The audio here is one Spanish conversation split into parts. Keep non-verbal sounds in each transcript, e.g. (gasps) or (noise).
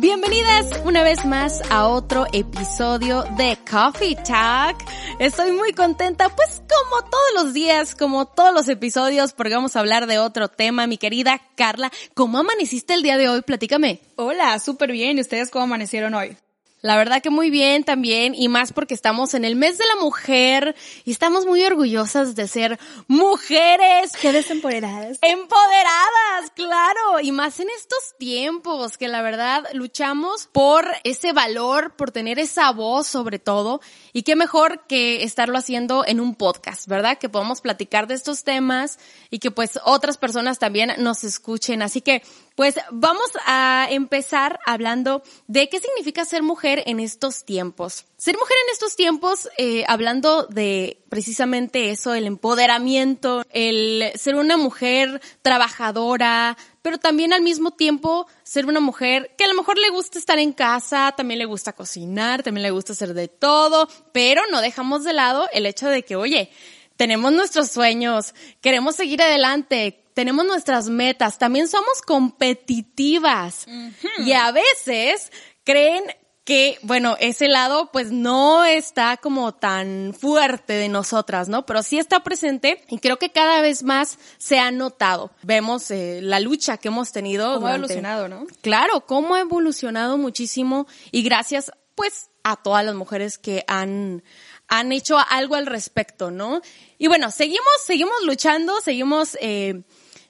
Bienvenidas una vez más a otro episodio de Coffee Talk. Estoy muy contenta, pues como todos los días, como todos los episodios, porque vamos a hablar de otro tema. Mi querida Carla, ¿cómo amaneciste el día de hoy? Platícame. Hola, súper bien. ¿Y ustedes cómo amanecieron hoy? La verdad que muy bien también y más porque estamos en el mes de la mujer y estamos muy orgullosas de ser mujeres. Mujeres empoderadas. Empoderadas, claro. Y más en estos tiempos que la verdad luchamos por ese valor, por tener esa voz sobre todo. Y qué mejor que estarlo haciendo en un podcast, ¿verdad? Que podamos platicar de estos temas y que pues otras personas también nos escuchen. Así que pues vamos a empezar hablando de qué significa ser mujer en estos tiempos. Ser mujer en estos tiempos, eh, hablando de precisamente eso, el empoderamiento, el ser una mujer trabajadora, pero también al mismo tiempo ser una mujer que a lo mejor le gusta estar en casa, también le gusta cocinar, también le gusta hacer de todo, pero no dejamos de lado el hecho de que, oye, tenemos nuestros sueños, queremos seguir adelante, tenemos nuestras metas, también somos competitivas. Y a veces creen que, bueno, ese lado pues no está como tan fuerte de nosotras, ¿no? Pero sí está presente y creo que cada vez más se ha notado. Vemos eh, la lucha que hemos tenido. Cómo ha evolucionado, ¿no? Claro, cómo ha evolucionado muchísimo y gracias pues a todas las mujeres que han han hecho algo al respecto, ¿no? Y bueno, seguimos, seguimos luchando, seguimos eh,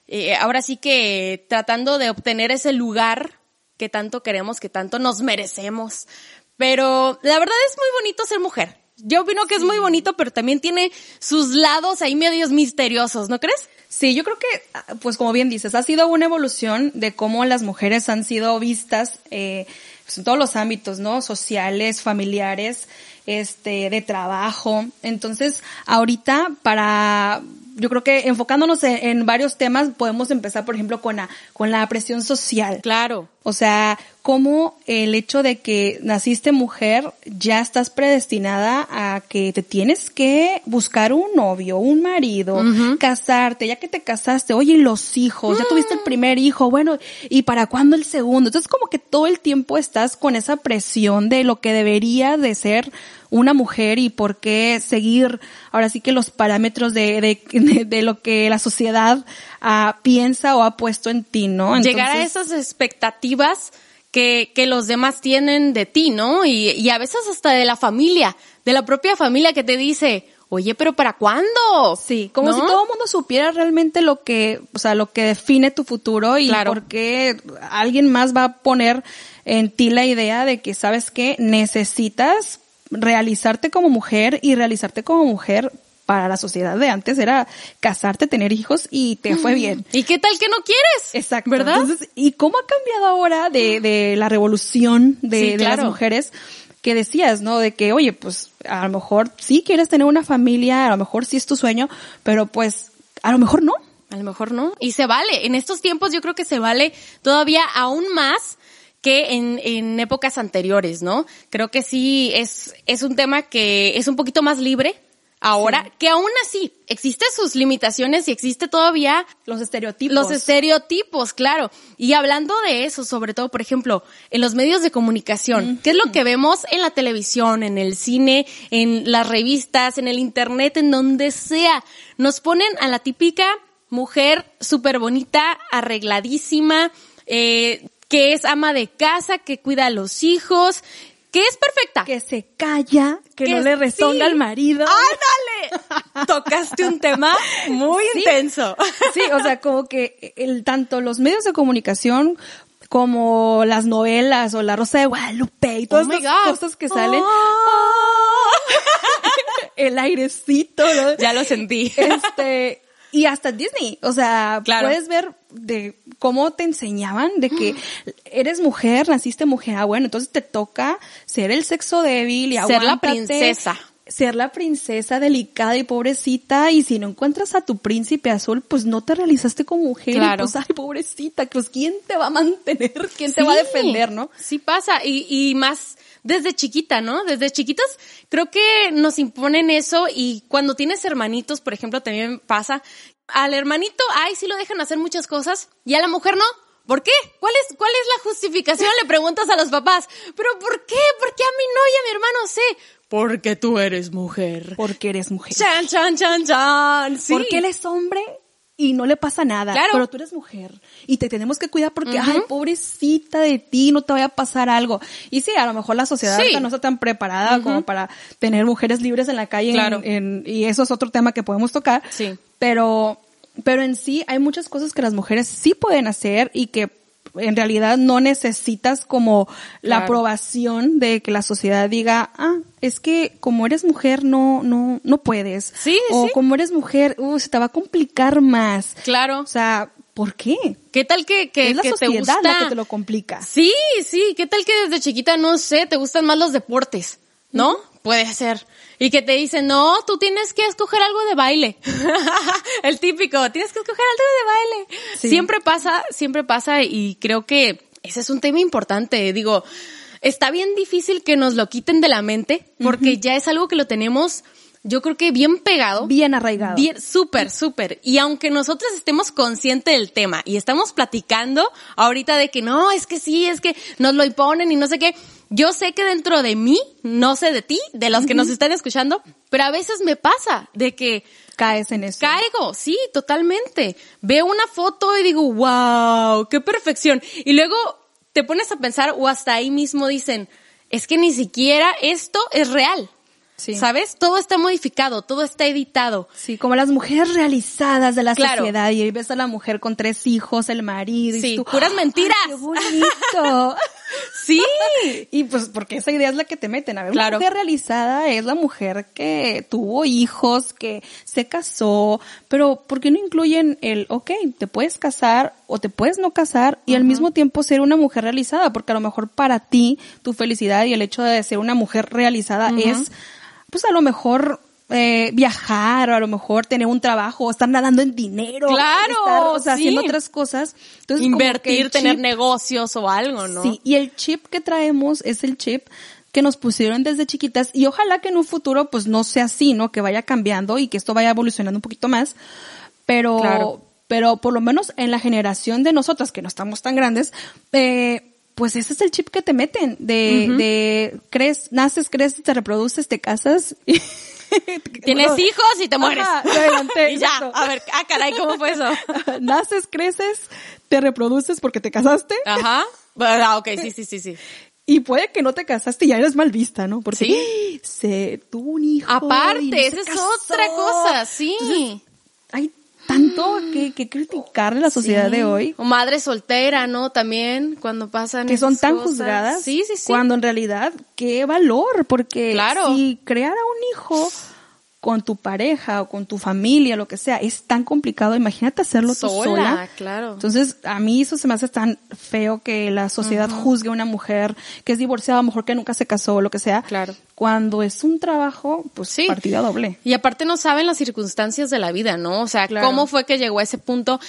eh, ahora sí que tratando de obtener ese lugar que tanto queremos, que tanto nos merecemos. Pero la verdad es muy bonito ser mujer. Yo opino que es muy bonito, pero también tiene sus lados ahí medios misteriosos, ¿no crees? Sí, yo creo que, pues como bien dices, ha sido una evolución de cómo las mujeres han sido vistas eh, pues, en todos los ámbitos, ¿no? Sociales, familiares, este, de trabajo. Entonces, ahorita para yo creo que enfocándonos en, varios temas podemos empezar, por ejemplo, con la, con la presión social. Claro. O sea, cómo el hecho de que naciste mujer ya estás predestinada a que te tienes que buscar un novio, un marido, casarte, ya que te casaste, oye, los hijos, ya tuviste el primer hijo, bueno, ¿y para cuándo el segundo? Entonces como que todo el tiempo estás con esa presión de lo que debería de ser una mujer y por qué seguir ahora sí que los parámetros de, de, (laughs) de, lo que la sociedad uh, piensa o ha puesto en ti, ¿no? Entonces, Llegar a esas expectativas que, que los demás tienen de ti, ¿no? Y, y a veces hasta de la familia, de la propia familia que te dice, oye, pero ¿para cuándo? Sí, como si todo el mundo supiera realmente lo que, o sea, lo que define tu futuro y Claro. por qué alguien más va a poner en ti la idea de que, ¿sabes qué? Necesitas realizarte como mujer y realizarte como mujer para la sociedad de antes era casarte, tener hijos y te fue bien. ¿Y qué tal que no quieres? Exacto. ¿Verdad? Entonces, ¿y cómo ha cambiado ahora de, de la revolución de, Sí, de claro. las mujeres? Que decías, ¿no? De que, oye, pues a lo mejor sí quieres tener una familia, a lo mejor sí es tu sueño, pero pues a lo mejor no. A lo mejor no. Y se vale. En estos tiempos yo creo que se vale todavía aún más que en, en épocas anteriores, ¿no? Creo que sí es, es un tema que es un poquito más libre ahora, Sí. que aún así existe sus limitaciones y existe todavía Los estereotipos. los estereotipos, claro. Y hablando de eso, sobre todo, por ejemplo, en los medios de comunicación, ¿qué es lo que vemos en la televisión, en el cine, en las revistas, en el internet, en donde sea? Nos ponen a la típica mujer súper bonita, arregladísima, eh, que es ama de casa, que cuida a los hijos, que es perfecta. que se calla, que, Que no le rezonga sí. al marido. ¡Ándale! Tocaste un tema muy Sí. intenso. Sí, o sea, como que el, tanto los medios de comunicación como las novelas o La Rosa de Guadalupe y todas Oh God. cosas que salen, (laughs) el airecito, ¿no? Ya lo sentí. este, y hasta Disney, o sea, Claro. puedes ver de cómo te enseñaban de que (gasps) eres mujer, naciste mujer, ah, bueno, entonces te toca ser el sexo débil y Ser la princesa. Ser la princesa delicada y pobrecita y si no encuentras a tu príncipe azul, pues no te realizaste como mujer. y Claro. pues, ay, pobrecita, pues quién te va a mantener, quién te va a defender, ¿no? Sí pasa, y, y más desde chiquita, ¿no? Desde chiquitas creo que nos imponen eso y cuando tienes hermanitos, por ejemplo, también pasa, al hermanito, ay, sí lo dejan hacer muchas cosas y a la mujer no. ¿Por qué? ¿Cuál es, cuál es la justificación? Le preguntas a los papás. ¿Pero por qué? ¿Por qué a mí no y a mi hermano sí? Porque tú eres mujer. Porque eres mujer. Chan, chan, chan, chan. Sí. Porque él es hombre y no le pasa nada. Claro. Pero tú eres mujer y te tenemos que cuidar porque, ay, pobrecita de ti, no te vaya a pasar algo. Y sí, a lo mejor la sociedad Sí. no está tan preparada como para tener mujeres libres en la calle. en- Claro. en- y eso es otro tema que podemos tocar. Sí. Pero, pero en sí hay muchas cosas que las mujeres sí pueden hacer y que en realidad no necesitas como la Claro. aprobación de que la sociedad diga, ah, es que como eres mujer no, no, no puedes. Sí, o sí. como eres mujer, uh, se te va a complicar más. Claro. O sea, ¿por qué? ¿Qué tal que, que, es la que te sociedad gusta? la que te lo complica. Sí, sí. ¿Qué tal que desde chiquita, no sé, te gustan más los deportes? ¿No? Puede ser. Y que te dicen, no, tú tienes que escoger algo de baile. (laughs) El típico, tienes que escoger algo de baile. Sí. Siempre pasa, siempre pasa y creo que ese es un tema importante. Digo, está bien difícil que nos lo quiten de la mente porque ya es algo que lo tenemos, yo creo que bien pegado. Bien arraigado. Bien, súper, súper. Y aunque nosotros estemos conscientes del tema y estamos platicando ahorita de que no, es que sí, es que nos lo imponen y no sé qué, yo sé que dentro de mí, no sé de ti, de los que nos están escuchando, pero a veces me pasa de que Caes en eso. caigo, sí, totalmente. Veo una foto y digo, wow, qué perfección. Y luego te pones a pensar o hasta ahí mismo dicen, es que ni siquiera esto es real. Sí. ¿Sabes? Todo está modificado, todo está editado. Sí, como las mujeres realizadas de la Claro. sociedad y ahí ves a la mujer con tres hijos, el marido y Sí, tú, puras ¡ay, mentiras! qué bonito. (laughs) Sí. (laughs) y pues porque esa idea es la que te meten. A ver, Claro. una mujer realizada es la mujer que tuvo hijos, que se casó, pero ¿por qué no incluyen el, ok, te puedes casar o te puedes no casar y al mismo tiempo ser una mujer realizada? Porque a lo mejor para ti tu felicidad y el hecho de ser una mujer realizada es, pues a lo mejor eh, viajar o a lo mejor tener un trabajo o estar nadando en dinero. Claro, estar, o sea, sí. haciendo otras cosas. Entonces, Invertir, tener negocios o algo, ¿no? Sí, y el chip que traemos es el chip que nos pusieron desde chiquitas y ojalá que en un futuro pues no sea así, ¿no? Que vaya cambiando y que esto vaya evolucionando un poquito más. Pero, Claro. pero por lo menos en la generación de nosotras que no estamos tan grandes, eh, pues ese es el chip que te meten de, de crees, naces, creces, te reproduces, te casas y (laughs) Tienes (laughs) hijos y te mueres. ajá, te adelanté, (laughs) y ya, a ver, ah, caray, ¿cómo fue eso? naces, creces, te reproduces porque te casaste Ajá. Ah, ok, sí, sí, sí, sí. Y puede que no te casaste y ya eres mal vista, ¿no? Porque Sí. (gasps) se tuvo un hijo. Aparte, esa es casó. otra cosa, sí. Entonces, hay tanto que, que criticarle a la sociedad Sí. de hoy O madre soltera, ¿no? También, cuando pasan que son tan cosas. juzgadas. Sí, sí, sí. Cuando en realidad, qué valor, porque Claro. si crear a un hijo con tu pareja o con tu familia, lo que sea, es tan complicado, imagínate hacerlo tú Sola, sola. claro. Entonces, a mí eso se me hace tan feo que la sociedad juzgue a una mujer que es divorciada, a lo mejor que nunca se casó o lo que sea. Claro. Cuando es un trabajo, pues Sí. partida doble. Y aparte no saben las circunstancias de la vida, ¿no? O sea, Claro. cómo fue que llegó a ese punto.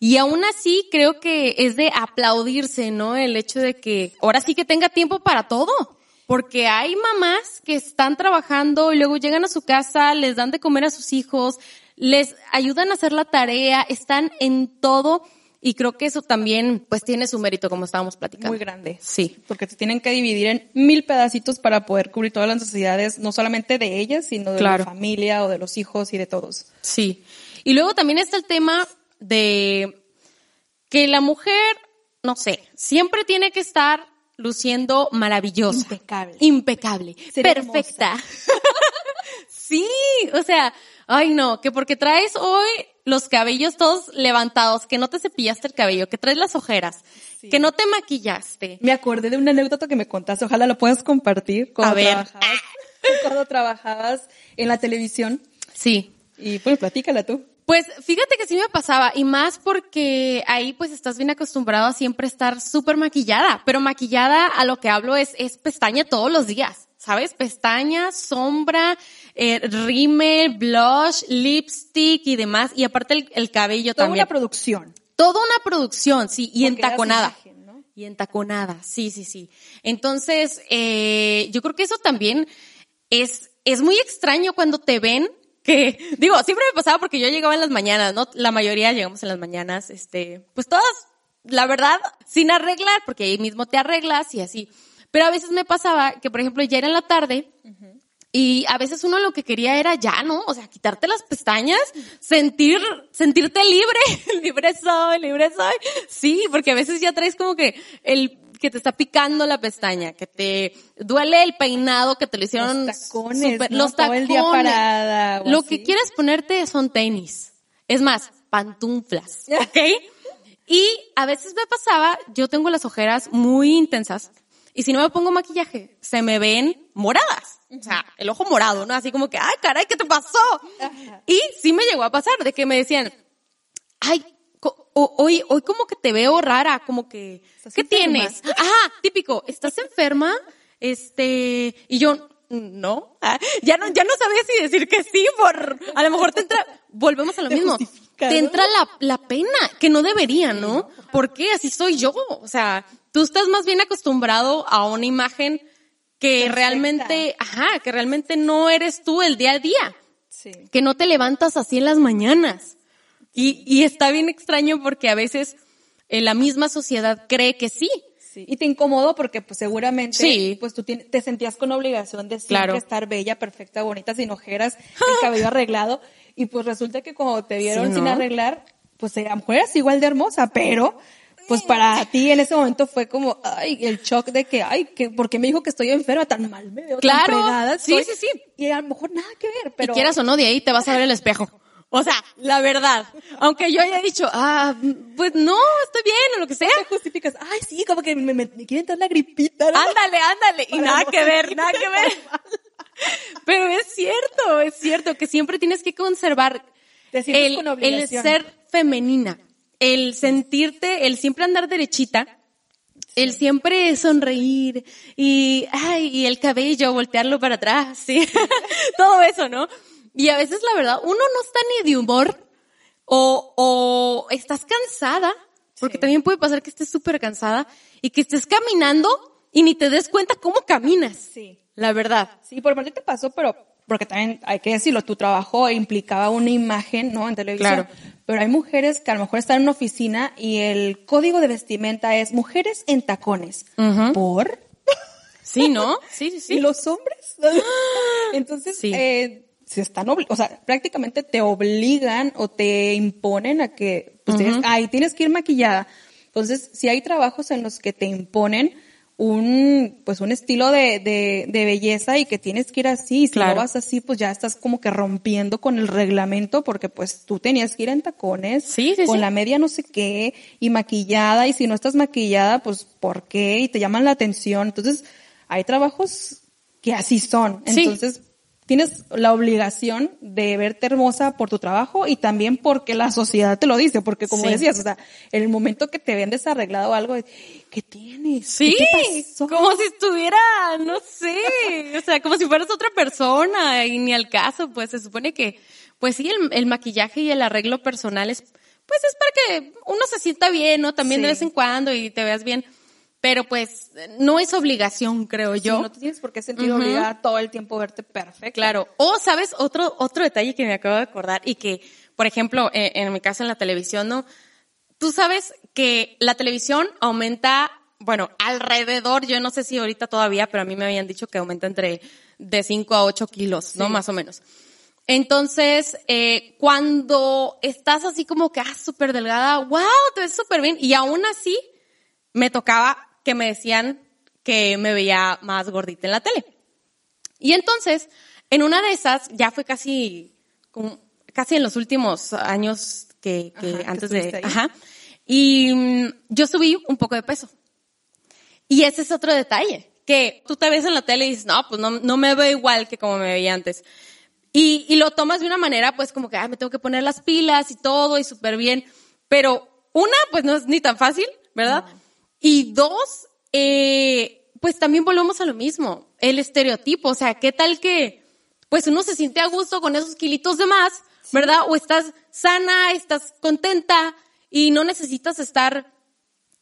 Y aún así creo que es de aplaudirse, ¿no? El hecho de que ahora sí que tenga tiempo para todo. Porque hay mamás que están trabajando y luego llegan a su casa, les dan de comer a sus hijos, les ayudan a hacer la tarea, están en todo. Y creo que eso también, pues, tiene su mérito, como estábamos platicando. Muy grande. Sí. Porque se tienen que dividir en mil pedacitos para poder cubrir todas las necesidades, no solamente de ellas, sino de Claro. la familia o de los hijos y de todos. Sí. Y luego también está el tema de que la mujer, no sé, siempre tiene que estar luciendo maravillosa. Impecable. Impecable. Perfecta. (laughs) sí, o sea, ay no, que porque traes hoy los cabellos todos levantados, que no te cepillaste el cabello, que traes las ojeras, que no te maquillaste. Me acordé de una anécdota que me contaste, ojalá lo puedas compartir cuando A ver. trabajabas, cuando trabajabas en la televisión. Sí. Y pues platícala tú. Pues fíjate que sí me pasaba y más porque ahí pues estás bien acostumbrado a siempre estar súper maquillada, pero maquillada a lo que hablo es, es pestaña todos los días, ¿sabes? Pestaña, sombra, eh, rímel, blush, lipstick y demás y aparte el, el cabello Toda también. una producción. Toda una producción, sí, y Porque entaconada. imagen, ¿no? Y entaconada, sí, sí, sí. Entonces, eh, yo creo que eso también es, es muy extraño cuando te ven que, (laughs) digo, siempre me pasaba porque yo llegaba en las mañanas, ¿no? La mayoría llegamos en las mañanas, este, pues todas, la verdad, sin arreglar, porque ahí mismo te arreglas y así. Pero a veces me pasaba que, por ejemplo, ya era en la tarde, y a veces uno lo que quería era ya, ¿no? O sea, quitarte las pestañas, sentir, sentirte libre, (laughs) libre soy, libre soy. Sí, porque a veces ya traes como que el que te está picando la pestaña, que te duele el peinado, que te lo hicieron los tacones, super- ¿no? los Todo el día tacones. parada o Lo así. que quieres ponerte son tenis. Es más, pantuflas, (laughs) ¿ok? Y a veces me pasaba, yo tengo las ojeras muy intensas y si no me pongo maquillaje, se me ven moradas. O sea, el ojo morado, ¿no? Así como que, ay, caray, ¿qué te pasó? Y sí me llegó a pasar de que me decían, ay, hoy, hoy como que te veo rara, como que, ¿Estás ¿qué enferma? tienes? Ajá, típico, ¿estás enferma? Este, y yo, no, Ah, ya no, ya no sabía si decir que sí, por, a lo mejor te entra, volvemos a lo Te mismo, te entra la, la pena, que no debería, ¿no? ¿Por qué? Así soy yo, o sea, tú estás más bien acostumbrado a una imagen que Perfecta. realmente, ajá, que realmente no eres tú el día a día Sí. que no te levantas así en las mañanas. Y, y está bien extraño porque a veces eh, la misma sociedad cree que sí. Sí. Y te incomodó porque pues seguramente Sí. pues tú te sentías con obligación de siempre Claro. estar bella, perfecta, bonita, sin ojeras, (laughs) el cabello arreglado y pues resulta que cuando te vieron Sí, sin ¿no? arreglar, pues a lo mejor igual de hermosa, pero pues para ti en ese momento fue como, ay, el shock de que, ay, que, ¿por qué me dijo que estoy enferma? Tan mal me veo, Claro. tan fregada Sí, estoy". sí, sí. Y a lo mejor nada que ver, pero... Y quieras o no, de ahí te vas a ver el espejo. O sea, la verdad. Aunque yo haya dicho, ah, pues no, estoy bien o lo que sea. te justificas, ay, sí, como que me, me, me quiere entrar la gripita, ¿no? Ándale, ándale. Y Para nada que ver, nada que ver. (laughs) Pero es cierto, es cierto que siempre tienes que conservar el, con el ser femenina, el sentirte, el siempre andar derechita, el siempre sonreír y, ay, y el cabello, voltearlo para atrás, sí. (laughs) Todo eso, ¿no? Y a veces la verdad, uno no está ni de humor o, o estás cansada, porque Sí. también puede pasar que estés súper cansada y que estés caminando y ni te des cuenta cómo caminas. Sí. La verdad. Sí, por parte te pasó, pero porque también hay que decirlo, tu trabajo implicaba una imagen, ¿no? En televisión. Claro. Pero hay mujeres que a lo mejor están en una oficina y el código de vestimenta es mujeres en tacones. Ujú. ¿Por? Sí, ¿no? Sí, sí, sí. (laughs) ¿Y los hombres? (laughs) (gasps) Entonces, Sí. eh, se están, o sea, prácticamente te obligan o te imponen a que, pues tienes, ay, tienes que ir maquillada. Entonces, si hay trabajos en los que te imponen un, pues un estilo de, de, de belleza y que tienes que ir así, y si Claro. no vas así, pues ya estás como que rompiendo con el reglamento porque pues tú tenías que ir en tacones, Sí, sí, con sí. la media no sé qué, y maquillada, y si no estás maquillada, pues ¿por qué? Y te llaman la atención. Entonces, hay trabajos que así son. Entonces, tienes la obligación de verte hermosa por tu trabajo y también porque la sociedad te lo dice, porque como Sí. decías, o sea, en el momento que te ven desarreglado algo, ¿qué tienes? Sí, ¿Qué te pasó? como si estuviera, no sé, o sea, como si fueras otra persona y ni al caso, pues se supone que, pues sí, el, el maquillaje y el arreglo personal es, pues es para que uno se sienta bien, ¿no? También de vez en cuando y te veas bien, pero pues no es obligación, creo Sí, yo. no te tienes por qué sentir Ujú. obligada todo el tiempo a verte perfecta. Claro. O, ¿sabes? Otro, otro detalle que me acabo de acordar y que, por ejemplo, eh, en mi caso en la televisión, ¿no? Tú sabes que la televisión aumenta, bueno, alrededor, yo no sé si ahorita todavía, pero a mí me habían dicho que aumenta entre de 5 a 8 kilos, ¿no? Sí. Más o menos. Entonces, eh, cuando estás así como que, ah, súper delgada, wow, te ves súper bien. Y aún así, me tocaba que me decían que me veía más gordita en la tele. Y entonces, en una de esas, ya fue casi, casi en los últimos años que, que Ajá, que antes de, ahí. ajá. Y mm, yo subí un poco de peso. Y ese es otro detalle, que tú te ves en la tele y dices, no, pues no, no me veo igual que como me veía antes. Y, y lo tomas de una manera, pues como que, ah, me tengo que poner las pilas y todo y súper bien. Pero una, pues no es ni tan fácil, ¿verdad? Y dos, eh, pues también volvemos a lo mismo, el estereotipo. O sea, ¿qué tal que, pues uno se siente a gusto con esos kilitos de más, ¿verdad? O estás sana, estás contenta y no necesitas estar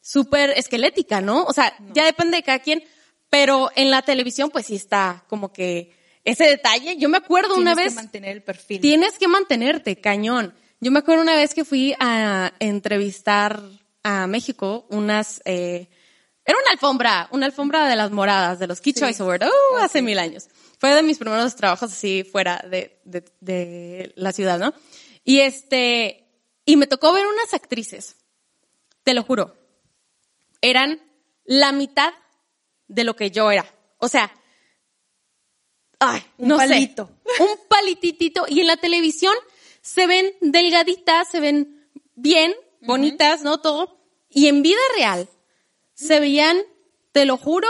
súper esquelética, ¿no? O sea, ya depende de cada quien, pero en la televisión pues sí está como que ese detalle. Yo me acuerdo una vez. Tienes que mantener el perfil. Tienes que mantenerte, cañón. Yo me acuerdo una vez que fui a entrevistar a México unas, eh, era una alfombra, una alfombra de las moradas, de los Key Choice Awards, uh, hace mil años. Fue de mis primeros trabajos así fuera de, de, de la ciudad, ¿no? Y este, y me tocó ver unas actrices, te lo juro, eran la mitad de lo que yo era. O sea, ay, Un no palito. sé, (laughs) un palititito. Y en la televisión se ven delgaditas, se ven bien, bonitas, ¿no? Todo. Y en vida real se veían, te lo juro,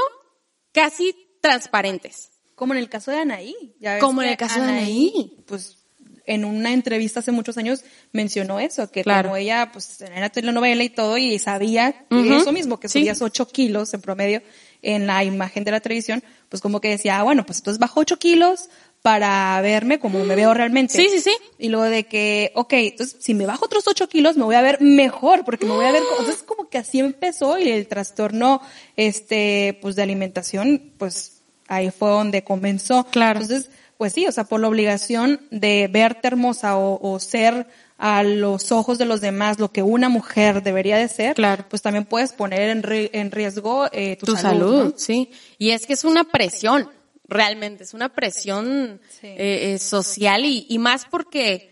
casi transparentes. Como en el caso de Anaí. Ya ves Como en el caso de Anaí. Pues en una entrevista hace muchos años mencionó eso, que Claro. como ella pues en la telenovela y todo y sabía eso mismo, que Sí. subías 8 kilos en promedio en la imagen de la televisión, pues como que decía, ah, bueno, pues entonces bajo 8 kilos para verme como me veo realmente. Sí, sí, sí. Y luego de que, ok, entonces si me bajo otros 8 kilos me voy a ver mejor, porque me voy a ver, entonces como que así empezó y el trastorno, este, pues de alimentación, pues ahí fue donde comenzó. Claro. Entonces, pues sí, o sea, por la obligación de verte hermosa o, o ser a los ojos de los demás lo que una mujer debería de ser, Claro. pues también puedes poner en, ri- en riesgo eh, tu, tu salud. salud, ¿no? sí. Y es que es una presión, realmente, es una presión Sí. eh, eh, social y, y más porque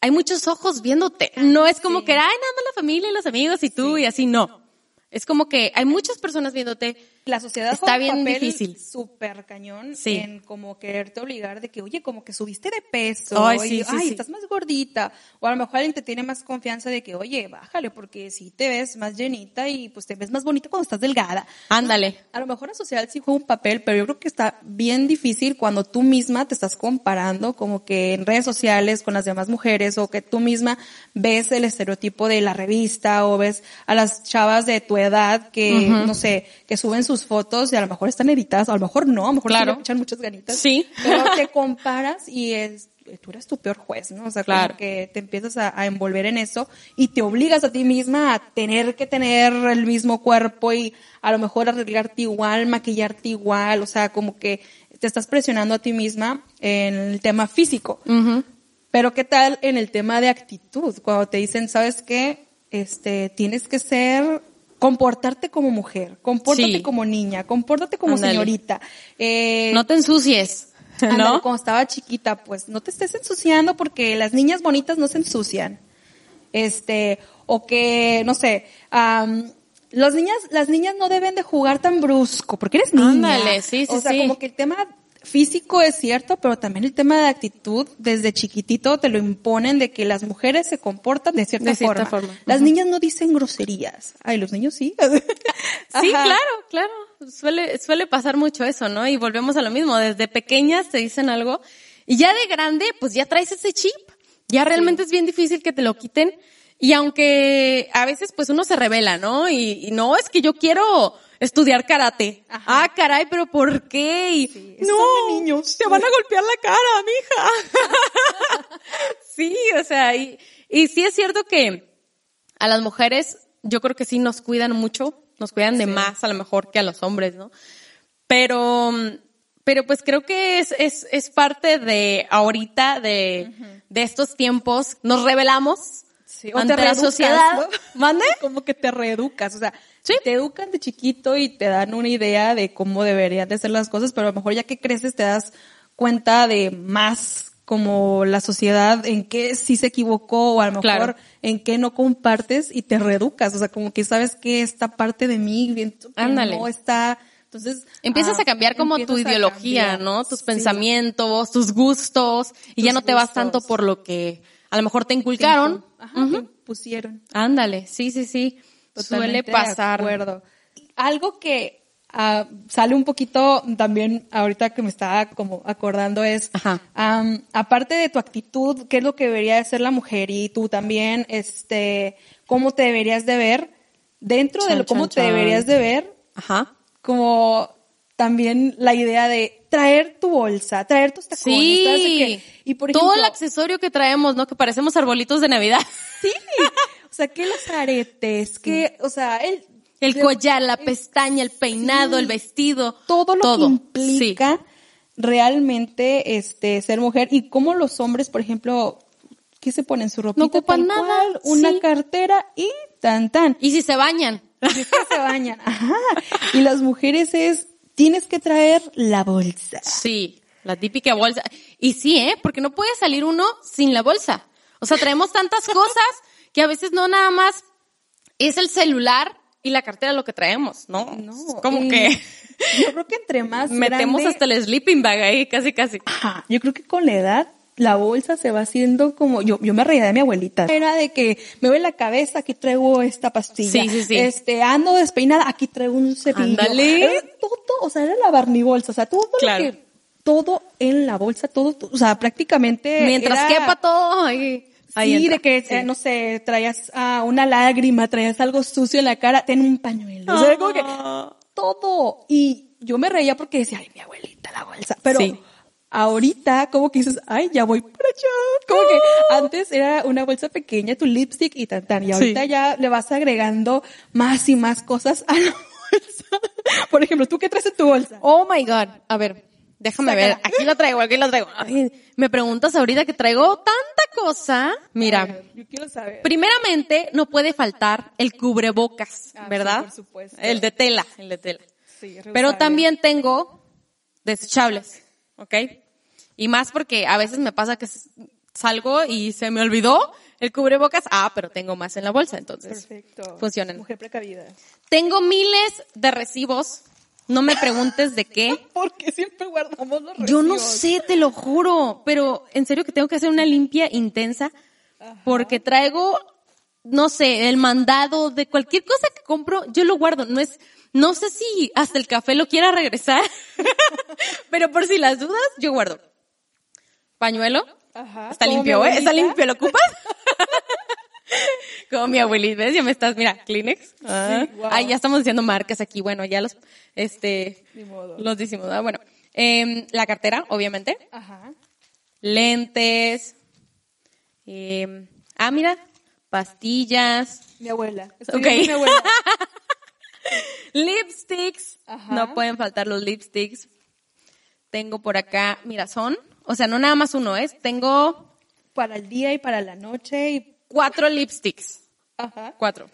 hay muchos ojos viéndote. No es como que, ay, nada más la familia y los amigos y tú y así, no. Es como que hay muchas personas viéndote. La sociedad Está juega un papel difícil. súper cañón Sí. en como quererte obligar de que, oye, como que subiste de peso, Ay, y, sí, ay, estás más gordita, o a lo mejor alguien te tiene más confianza de que, oye, bájale, porque si te ves más llenita y pues te ves más bonita cuando estás delgada. Ándale. A lo mejor la sociedad sí juega un papel, pero yo creo que está bien difícil cuando tú misma te estás comparando como que en redes sociales con las demás mujeres o que tú misma ves el estereotipo de la revista o ves a las chavas de tu edad que, no sé, que suben sus fotos y a lo mejor están editadas, a lo mejor no, a lo mejor sí Claro. le echan muchas ganitas. Sí. Pero te comparas y es, tú eres tu peor juez, ¿no? O sea, Claro. como que te empiezas a, a envolver en eso y te obligas a ti misma a tener que tener el mismo cuerpo y a lo mejor arreglarte igual, maquillarte igual, o sea, como que te estás presionando a ti misma en el tema físico. Pero qué tal en el tema de actitud, cuando te dicen, ¿sabes qué? Este, tienes que ser, comportarte como mujer, compórtate Sí. como niña, compórtate como señorita. Eh, No te ensucies, ¿no? cuando estaba chiquita, pues no te estés ensuciando porque las niñas bonitas no se ensucian. Este, o que, no sé, am, las niñas, las niñas no deben de jugar tan brusco porque eres niña. Ándale, sí, sí, O sea, sí. como que el tema físico es cierto, pero también el tema de actitud, desde chiquitito te lo imponen de que las mujeres se comportan de cierta, De cierta forma. forma. Las niñas no dicen groserías. Ay, los niños sí. (laughs) Sí, claro, claro. Suele, suele pasar mucho eso, ¿no? Y volvemos a lo mismo. Desde pequeñas te dicen algo y ya de grande, pues ya traes ese chip. Ya realmente es bien difícil que te lo quiten. Y aunque a veces pues uno se revela, ¿no? Y, y no, es que yo quiero estudiar karate. Ajá. Ah, caray, pero ¿por qué? Y, Sí, no, niños. te van a golpear la cara, mija. (laughs) sí, o sea, y, y sí es cierto que a las mujeres yo creo que sí nos cuidan mucho, nos cuidan de Sí. más a lo mejor que a los hombres, ¿no? Pero, pero pues creo que es, es, es parte de ahorita, de, de estos tiempos, nos revelamos Sí, o ante te la sociedad. ¿no? ¿Mande? (laughs) Como que te reeducas, o sea, Sí. te educan de chiquito y te dan una idea de cómo deberían de ser las cosas, pero a lo mejor ya que creces te das cuenta de más como la sociedad en qué sí se equivocó o a lo mejor en qué no compartes y te reeducas, o sea, como que sabes que esta parte de mí bien- no está, entonces Empiezas ah, a cambiar como tu ideología. ¿no? Tus Sí. pensamientos, tus gustos, y ya no te vas gustos. tanto por lo que a lo mejor te inculcaron. Ajá, te pusieron. Ándale, sí, sí, sí. Suele Totalmente de pasar. acuerdo. Algo que ah, sale un poquito también ahorita que me estaba como acordando es, am, aparte de tu actitud, qué es lo que debería de ser la mujer y tú también, este, cómo te deberías de ver, dentro de Chan, lo, cómo chan, te chan. deberías de ver, Ajá. como también la idea de traer tu bolsa, traer tus tacones, traer Sí. qué. y por Todo el ejemplo, accesorio que traemos, ¿no? Que parecemos arbolitos de Navidad. sí, (laughs) sea, que los aretes, que, o sea, el, El collar, la pestaña, el peinado, Sí. el vestido. todo lo que implica realmente este ser mujer y cómo los hombres, por ejemplo, ¿qué se ponen su ropita? No ocupan nada, cual, una sí. cartera y tan tan. Y si se bañan. (laughs) Y que se bañan. Ajá. Y las mujeres es tienes que traer la bolsa. Sí, la típica bolsa. Y sí, ¿eh? Porque no puede salir uno sin la bolsa. O sea, traemos tantas cosas que a veces no nada más es el celular y la cartera lo que traemos, ¿no? No, Es como que (laughs) Yo creo que entre más (laughs) metemos grande- hasta el sleeping bag ahí, casi, casi. Ajá, yo creo que con la edad la bolsa se va haciendo como yo yo me reía de mi abuelita. Era de que me ve la cabeza, aquí traigo esta pastilla. Sí, sí, sí. Este, ando despeinada, aquí traigo un cepillo. Ándale. Era todo, o sea, era la Barney bolsa, o sea, todo lo que todo en la bolsa, todo, todo, o sea, prácticamente Mientras era- quepa todo ahí. Ahí sí, entra. de que, Sí. eh, no sé, traías ah, una lágrima, traías algo sucio en la cara, ten un pañuelo. O sea, como que Ah. todo. Y yo me reía porque decía, ay, mi abuelita, la bolsa. Pero Sí. ahorita, como que dices, ay, ya voy para allá. Como que antes era una bolsa pequeña, tu lipstick y tan, tan. Y ahorita Sí. ya le vas agregando más y más cosas a la (laughs) bolsa. Por ejemplo, ¿tú qué traes en tu bolsa? Oh my God. A ver, déjame Sácala. ver. Aquí la traigo, aquí la traigo. Ay, me preguntas ahorita que traigo tanta cosa. Mira, A ver, yo quiero saber. primeramente no puede faltar el cubrebocas, Ah, sí, ¿verdad? por supuesto. El de tela, el de tela. Sí, Pero también tengo desechables, ¿ok? Y más porque a veces me pasa que salgo y se me olvidó el cubrebocas. Ah, pero tengo más en la bolsa, entonces Perfecto. funcionan. Mujer precavida. Tengo miles de recibos. No me preguntes de qué. (laughs) Porque siempre guardamos los Yo no sé, te lo juro, pero en serio que tengo que hacer una limpia intensa porque traigo, no sé, el mandado de cualquier cosa que compro, yo lo guardo. No es, no sé si hasta el café lo quiera regresar, (laughs) pero por si las dudas, yo guardo. Pañuelo. Ajá. Está limpio, ¿eh? Está limpio, ¿lo ocupas? (laughs) (laughs) Como mi abuelita, ¿ves? Ya me estás, mira, Kleenex. Ah. wow. Ay, ya estamos diciendo marcas aquí. Bueno, ya los, este, modo. los decimos. ¿verdad? Bueno, em, la cartera, obviamente. Ajá. Lentes. em, ah, mira, pastillas. Mi abuela. Estoy Ok. viendo a mi abuela. (laughs) Lipsticks. Ajá. No pueden faltar los lipsticks. Tengo por acá, mira, son, o sea, no nada más uno es. Tengo Para el día y para la noche y... cuatro lipsticks. Ajá. Cuatro.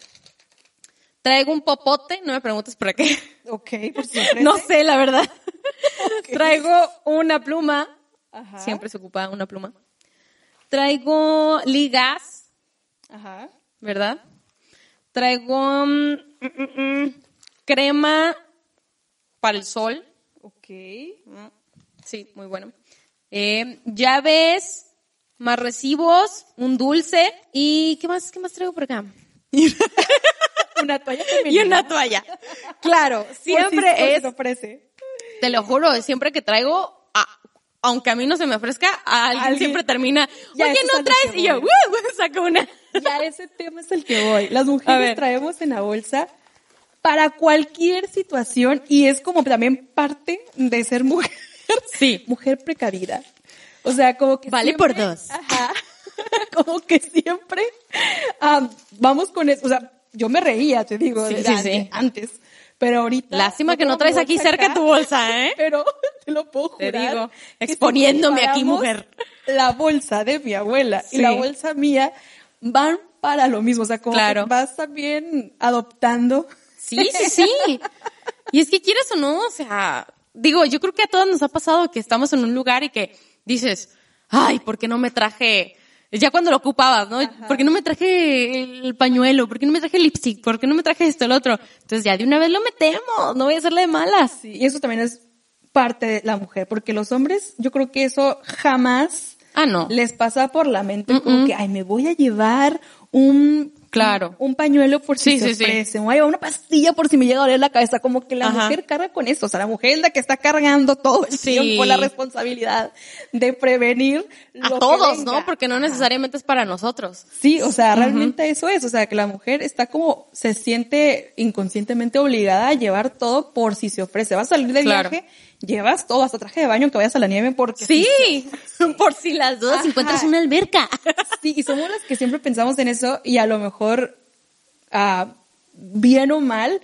Traigo un popote, no me preguntes por qué. Ok, por. (laughs) No sé, la verdad. Traigo una pluma. Ajá. Siempre se ocupa una pluma. Traigo ligas, Ajá. ¿verdad? Traigo mm, mm, mm, crema para el sol. Ok. Sí, muy bueno. Eh, llaves, más recibos, un dulce y ¿qué más? ¿Qué más traigo por acá? (laughs) Una toalla (laughs) Y una toalla. Claro, siempre si es se ofrece. Te lo juro, siempre que traigo, a- aunque a mí no se me ofrezca, a alguien, Alguien- siempre termina, Ya, oye, ¿no traes? Y yo. ¡uh! saco una. (laughs) Ya ese tema es el que voy. Las mujeres traemos en la bolsa para cualquier situación y es como también parte de ser mujer. Sí. Mujer precavida. O sea, como que Vale siempre- por dos. Ajá. (laughs) como que siempre vamos con eso. O sea, yo me reía, te digo, Sí, sí, antes. Pero ahorita. Lástima que no traes aquí cerca acá, tu bolsa, ¿eh? (laughs) Pero te lo puedo Te jurar. digo, que si exponiéndome aquí, mujer. La bolsa de mi abuela y la bolsa mía van para lo mismo. O sea, como Claro. que vas también adoptando. Sí, sí, sí. Y es que quieres o no, o sea, digo, yo creo que a todas nos ha pasado que estamos en un lugar y que dices, ay, ¿por qué no me traje? Ya cuando lo ocupabas, ¿no? ¿Por qué no me traje el pañuelo? ¿Por qué no me traje el lipstick? ¿Por qué no me traje esto, el otro? Entonces ya de una vez lo metemos, no voy a hacerle de malas. Sí, y eso también es parte de la mujer, porque los hombres, yo creo que eso jamás Ah, no. les pasa por la mente como que, ay, me voy a llevar un, Claro. un pañuelo por si Sí, se sí, sí. ofrece, llevar una pastilla por si me llega a doler la cabeza, como que la Ajá. mujer carga con eso, o sea, la mujer es la que está cargando todo el Sí. tiempo la responsabilidad de prevenir A lo que todos, venga. ¿no? Porque no necesariamente es para nosotros. Sí, o sea, realmente eso es, o sea, que la mujer está como, se siente inconscientemente obligada a llevar todo por si se ofrece. Vas a salir de Claro. viaje, llevas todo, hasta traje de baño que vayas a la nieve porque Sí, (laughs) por si las dudas Ajá. encuentras una alberca. (laughs) Sí, y somos las que siempre pensamos en eso y a lo mejor, ah, bien o mal,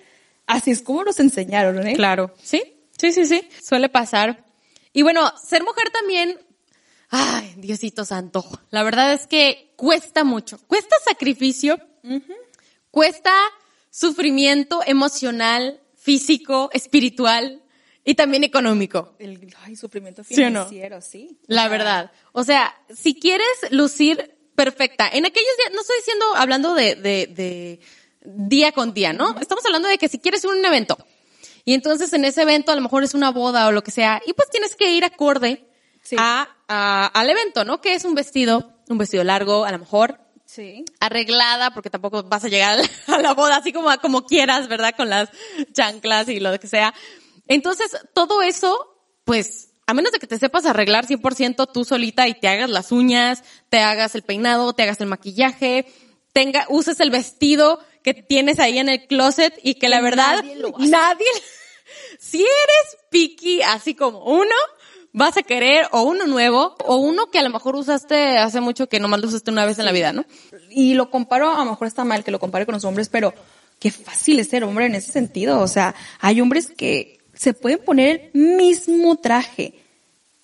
así es como nos enseñaron, ¿eh? Claro. Sí, sí, sí, sí. Suele pasar. Y bueno, ser mujer también, ay, Diosito santo, la verdad es que cuesta mucho, cuesta sacrificio, cuesta sufrimiento emocional, físico, espiritual y también económico. El ay, sufrimiento financiero, ¿Sí, La verdad. O sea, si quieres lucir perfecta, en aquellos días, no estoy diciendo, hablando de, de, de día con día, ¿no? Estamos hablando de que si quieres un evento, y entonces en ese evento a lo mejor es una boda o lo que sea, y pues tienes que ir acorde a, a, al evento, ¿no? Que es un vestido, un vestido largo, a lo mejor. Sí. Arreglada, porque tampoco vas a llegar (laughs) a la boda así como, como quieras, ¿verdad? Con las chanclas y lo que sea. Entonces, todo eso, pues, a menos de que te sepas arreglar 100% tú solita y te hagas las uñas, te hagas el peinado, te hagas el maquillaje, tenga, uses el vestido que tienes ahí en el closet y que la verdad nadie lo nadie, (laughs) si eres picky así como uno, vas a querer o uno nuevo o uno que a lo mejor usaste hace mucho que nomás lo usaste una vez en la vida, ¿no? Y lo comparo, a lo mejor está mal que lo compare con los hombres, pero qué fácil es ser hombre en ese sentido. O sea, hay hombres que se pueden poner el mismo traje.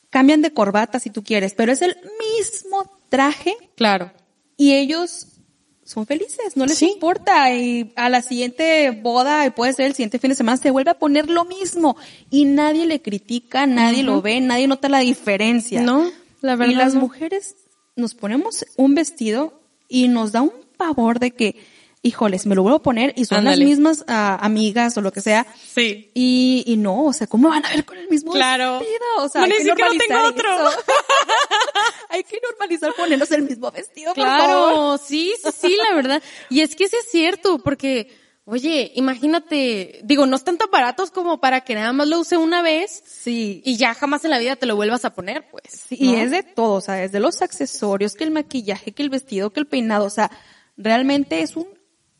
Cambian de corbata si tú quieres, pero es el mismo traje Claro. y ellos son felices, no les Sí. importa. Y a la siguiente boda, y puede ser el siguiente fin de semana, se vuelve a poner lo mismo. Y nadie le critica, nadie lo ve, nadie nota la diferencia. No, la verdad. Y las no. mujeres nos ponemos un vestido y nos da un pavor de que, híjoles, me lo vuelvo a poner y son las mismas ah, amigas o lo que sea. Sí. Y, y no, o sea, ¿cómo van a ver con el mismo Claro. vestido? O sea, a hay que que no tengo normalizar otro. eso. (laughs) hay que normalizar ponernos el mismo vestido, por favor. Claro, sí, sí, sí, la verdad. Y es que sí es cierto, porque, oye, imagínate, digo, no están tan baratos como para que nada más lo use una vez Sí. y ya jamás en la vida te lo vuelvas a poner, pues. Sí, Y ¿no? es de todo, o sea, desde los accesorios, que el maquillaje, que el vestido, que el peinado, o sea, realmente es un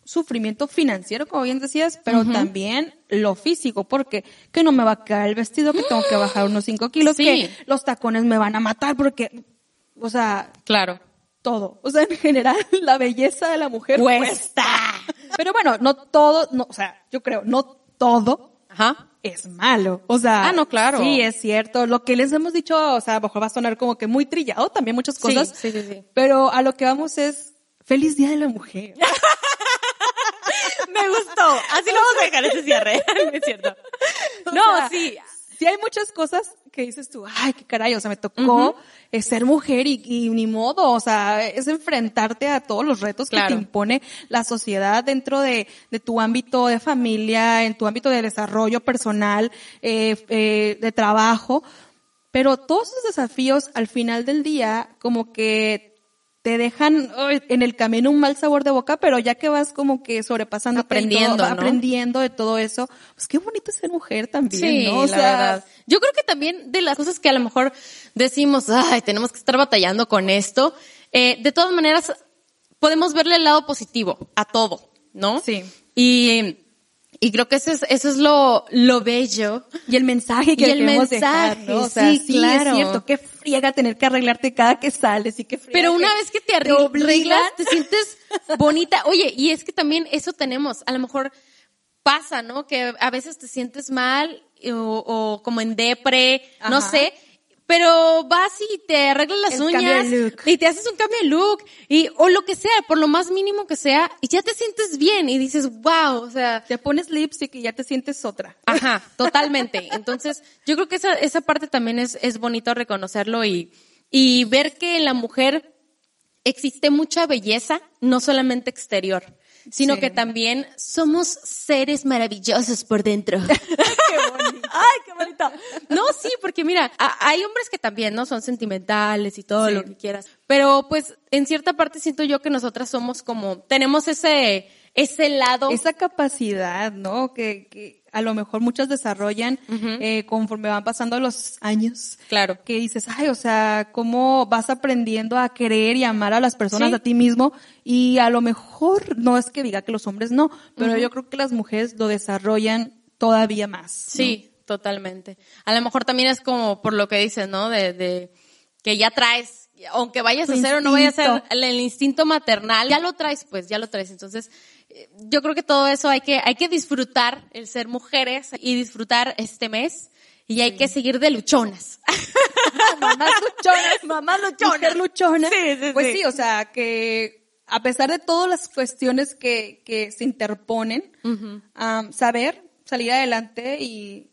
sufrimiento financiero, como bien decías, pero también lo físico, porque que no me va a quedar el vestido, que tengo que bajar unos 5 kilos, Sí. que los tacones me van a matar, porque, o sea, Claro. todo. O sea, en general, (laughs) la belleza de la mujer Cuesta. Pero bueno, no todo, no, o sea, yo creo, no todo Ajá. es malo. O sea, Ah, no, claro. Sí, es cierto. Lo que les hemos dicho, o sea, a lo mejor va a sonar como que muy trillado también muchas cosas. Sí, sí, sí, sí. Pero a lo que vamos es feliz día de la mujer. (laughs) Me gustó. Así lo vamos a dejar ese cierre. (laughs) es cierto. O No, sea, sí. Sí hay muchas cosas que dices tú, ay, qué caray, o sea, me tocó eh, ser mujer y, y ni modo, o sea, es enfrentarte a todos los retos que te impone la sociedad dentro de, de tu ámbito de familia, en tu ámbito de desarrollo personal, eh, eh, de trabajo, pero todos esos desafíos al final del día como que te dejan en el camino un mal sabor de boca, pero ya que vas como que sobrepasando Aprendiendo, ¿no? aprendiendo de todo eso, pues qué bonito es ser mujer también, Sí, ¿no? O la sea, verdad. Yo creo que también de las cosas que a lo mejor decimos, ay, tenemos que estar batallando con esto, eh, de todas maneras, podemos verle el lado positivo a todo, ¿no? Sí. Y, y creo que eso es, eso es lo, lo bello. Y el mensaje que Y el queremos dejar, mensaje, ¿no? O sea, sí, sí, claro. es cierto, qué friega tener que arreglarte cada que sales y qué friega Pero una que vez que te arreglas, te sientes bonita. Oye, y es que también eso tenemos. A lo mejor pasa, ¿no? Que a veces te sientes mal o, o como en depre, no sé. Pero vas y te arreglas las El uñas y te haces un cambio de look y o lo que sea, por lo más mínimo que sea, y ya te sientes bien y dices, wow, o sea, Te pones lipstick y ya te sientes otra. Ajá, (laughs) totalmente. Entonces, yo creo que esa, esa parte también es, es bonito reconocerlo y, y ver que en la mujer existe mucha belleza, no solamente exterior, sino Sí. que también somos seres maravillosos por dentro. (laughs) qué bonito. (laughs) Ay, qué bonito. No, sí, porque mira, hay hombres que también, ¿no? Son sentimentales y todo Sí. lo que quieras. Pero pues en cierta parte siento yo que nosotras somos como, tenemos ese, ese lado. Esa capacidad, ¿no? Que, que a lo mejor muchas desarrollan eh, conforme van pasando los años. Claro. que dices, ay, o sea, cómo vas aprendiendo a querer y amar a las personas, Sí. a ti mismo, y a lo mejor, no es que diga que los hombres no, pero yo creo que las mujeres lo desarrollan todavía más. ¿no? Sí, totalmente. A lo mejor también es como por lo que dices, ¿no? De, de que ya traes, aunque vayas a hacer o no vayas a hacer el, instinto maternal, ya lo traes, pues, ya lo traes. Entonces, yo creo que todo eso hay que, hay que disfrutar el ser mujeres y disfrutar este mes y hay que seguir de luchonas. (laughs) mamás luchonas. Mamás luchonas. Mujer luchona. Sí, sí, pues sí. o sea, que a pesar de todas las cuestiones que, que se interponen, am, saber salir adelante y,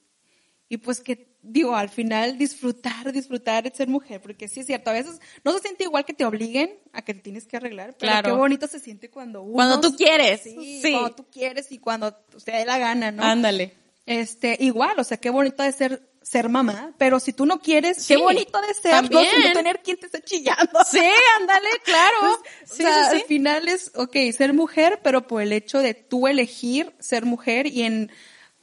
y pues que, digo, al final disfrutar, disfrutar de ser mujer, porque sí es cierto, a veces no se siente igual que te obliguen a que te tienes que arreglar, pero Claro. qué bonito se siente cuando uno... Cuando tú quieres. Sí, Sí. cuando tú quieres y cuando te dé la gana, ¿no? Ándale. Este, igual, o sea, qué bonito de ser, ser mamá, pero si tú no quieres, Sí, qué bonito de ser. ¿no? Tener quien te esté chillando. Sí, ándale, (laughs) claro. Pues, sí, o sea, sí, al final es, ok, ser mujer, pero por el hecho de tú elegir ser mujer y en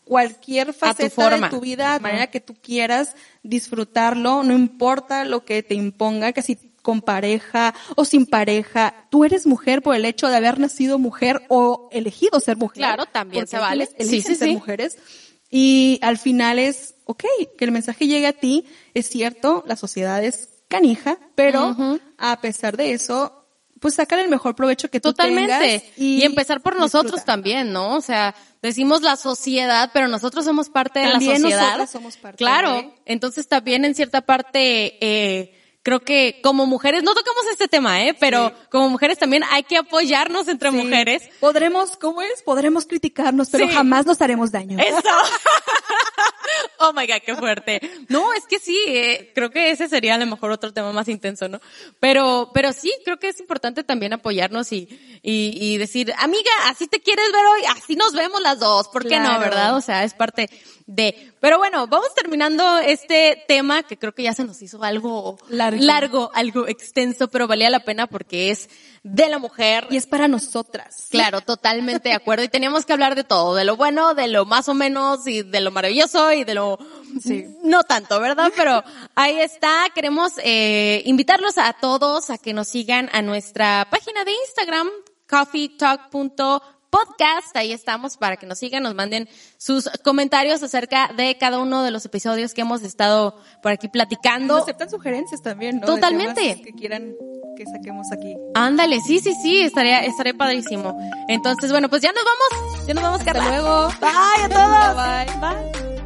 cualquier faceta de tu vida, de manera que tú quieras disfrutarlo, no importa lo que te imponga, que si con pareja o sin pareja, tú eres mujer por el hecho de haber nacido mujer o elegido ser mujer. Claro, también se vale. Sí, ser sí. mujeres. Y al final es, ok, que el mensaje llegue a ti, es cierto, la sociedad es canija, pero a pesar de eso, pues sacar el mejor provecho que tú Totalmente. tengas Y, empezar por nosotros también, ¿no? O sea, decimos la sociedad, pero nosotros somos parte de la sociedad. nosotras somos parte Claro. de- Entonces también en cierta parte, eh, creo que como mujeres, no tocamos este tema, ¿eh? Pero como mujeres también hay que apoyarnos entre Sí. mujeres. Podremos, ¿cómo es? Podremos criticarnos, pero Sí. jamás nos haremos daño. Eso. (laughs) oh my god, qué fuerte. No, es que sí, eh, creo que ese sería a lo mejor otro tema más intenso, ¿no? Pero, pero sí, creo que es importante también apoyarnos y, y, y decir, amiga, así te quieres ver hoy, así nos vemos las dos, ¿por qué no, verdad? O sea, es parte de, pero bueno, vamos terminando este tema que creo que ya se nos hizo algo Largo. Largo algo extenso, pero valía la pena porque es de la mujer. Y es para nosotras. Claro, totalmente de acuerdo. Y teníamos que hablar de todo, de lo bueno, de lo más o menos, y de lo maravilloso, y de lo Sí. no tanto, ¿verdad? Pero ahí está. Queremos eh, invitarlos a todos a que nos sigan a nuestra página de Instagram, coffeetalk.podcast. Ahí estamos para que nos sigan, nos manden sus comentarios acerca de cada uno de los episodios que hemos estado por aquí Nos platicando. aceptan sugerencias también, ¿no? Totalmente. que quieran que saquemos aquí. Ándale, sí, sí, sí, estaría, estaría padrísimo. Entonces, bueno, pues ya nos vamos, ya nos vamos, Hasta Carla. luego. Bye a (laughs) todos. Bye. Bye.